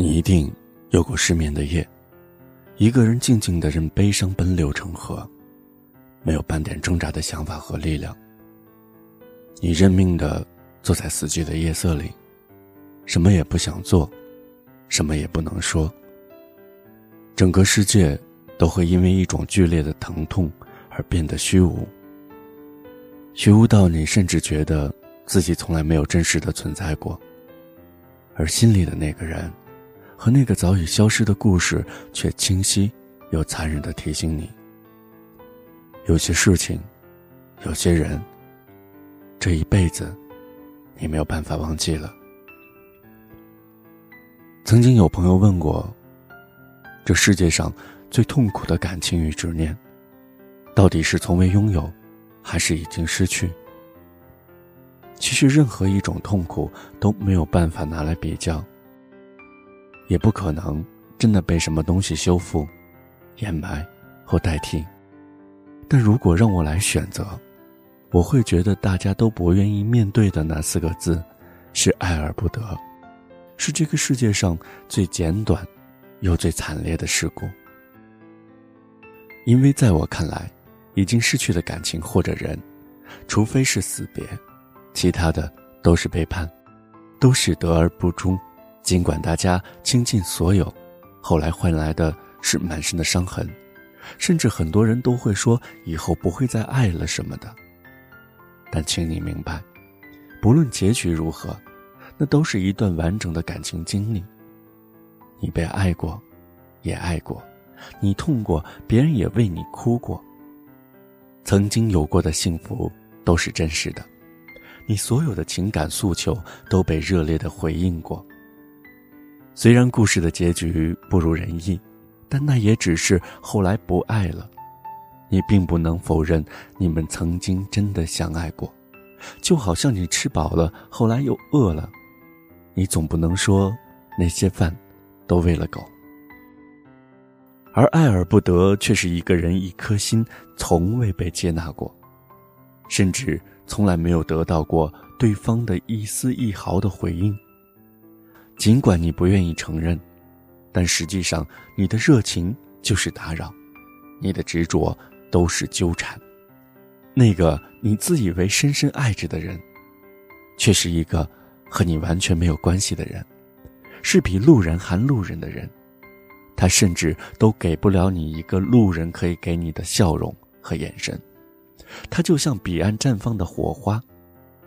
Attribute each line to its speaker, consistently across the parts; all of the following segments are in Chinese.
Speaker 1: 你一定有过失眠的夜，一个人静静的任悲伤奔流成河，没有半点挣扎的想法和力量。你认命的坐在死寂的夜色里，什么也不想做，什么也不能说。整个世界都会因为一种剧烈的疼痛而变得虚无，虚无到你甚至觉得自己从来没有真实的存在过，而心里的那个人。和那个早已消失的故事，却清晰又残忍的提醒你：有些事情，有些人，这一辈子，你没有办法忘记了。曾经有朋友问过：这世界上最痛苦的感情与执念，到底是从未拥有，还是已经失去？其实，任何一种痛苦都没有办法拿来比较。也不可能真的被什么东西修复、掩埋或代替。但如果让我来选择，我会觉得大家都不愿意面对的那四个字，是爱而不得，是这个世界上最简短又最惨烈的事故。因为在我看来，已经失去的感情或者人，除非是死别，其他的都是背叛，都是得而不忠。尽管大家倾尽所有，后来换来的是满身的伤痕，甚至很多人都会说以后不会再爱了什么的。但请你明白，不论结局如何，那都是一段完整的感情经历。你被爱过，也爱过，你痛过，别人也为你哭过。曾经有过的幸福都是真实的，你所有的情感诉求都被热烈的回应过。虽然故事的结局不如人意，但那也只是后来不爱了。你并不能否认你们曾经真的相爱过，就好像你吃饱了，后来又饿了，你总不能说那些饭都喂了狗。而爱而不得，却是一个人一颗心从未被接纳过，甚至从来没有得到过对方的一丝一毫的回应。尽管你不愿意承认，但实际上你的热情就是打扰，你的执着都是纠缠。那个你自以为深深爱着的人，却是一个和你完全没有关系的人，是比路人还路人的人。他甚至都给不了你一个路人可以给你的笑容和眼神。他就像彼岸绽放的火花，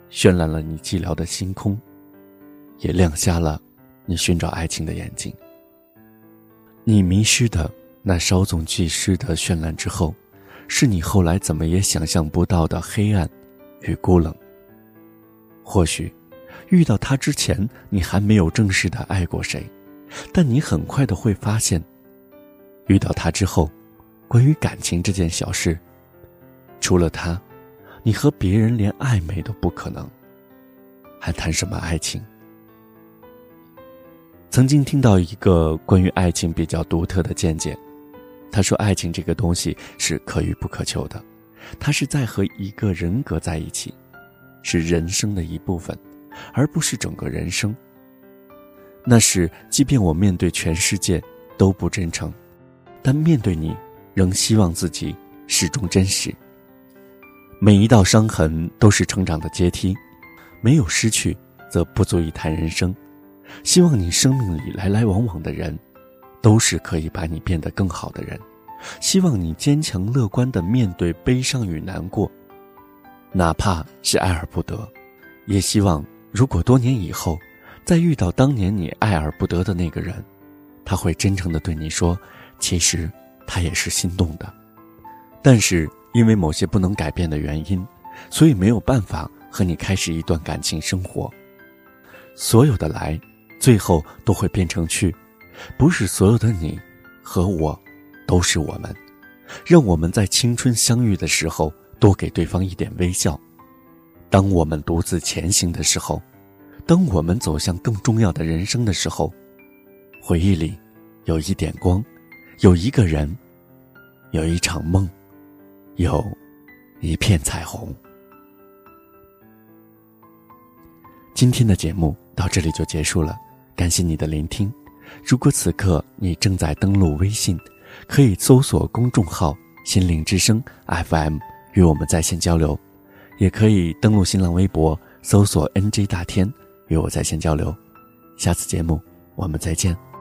Speaker 1: 绚烂了你寂寥的星空，也亮瞎了。你寻找爱情的眼睛，你迷失的那稍纵即逝的绚烂之后，是你后来怎么也想象不到的黑暗与孤冷。或许，遇到他之前，你还没有正式的爱过谁，但你很快的会发现，遇到他之后，关于感情这件小事，除了他，你和别人连暧昧都不可能，还谈什么爱情？曾经听到一个关于爱情比较独特的见解，他说：“爱情这个东西是可遇不可求的，它是在和一个人格在一起，是人生的一部分，而不是整个人生。那是，即便我面对全世界都不真诚，但面对你，仍希望自己始终真实。每一道伤痕都是成长的阶梯，没有失去，则不足以谈人生。”希望你生命里来来往往的人，都是可以把你变得更好的人。希望你坚强乐观的面对悲伤与难过，哪怕是爱而不得。也希望，如果多年以后，再遇到当年你爱而不得的那个人，他会真诚的对你说：“其实他也是心动的，但是因为某些不能改变的原因，所以没有办法和你开始一段感情生活。”所有的来。最后都会变成去，不是所有的你和我都是我们。让我们在青春相遇的时候多给对方一点微笑。当我们独自前行的时候，当我们走向更重要的人生的时候，回忆里有一点光，有一个人，有一场梦，有一片彩虹。今天的节目到这里就结束了。感谢你的聆听，如果此刻你正在登录微信，可以搜索公众号“心灵之声 FM” 与我们在线交流，也可以登录新浪微博搜索 “NG 大天”与我在线交流。下次节目我们再见。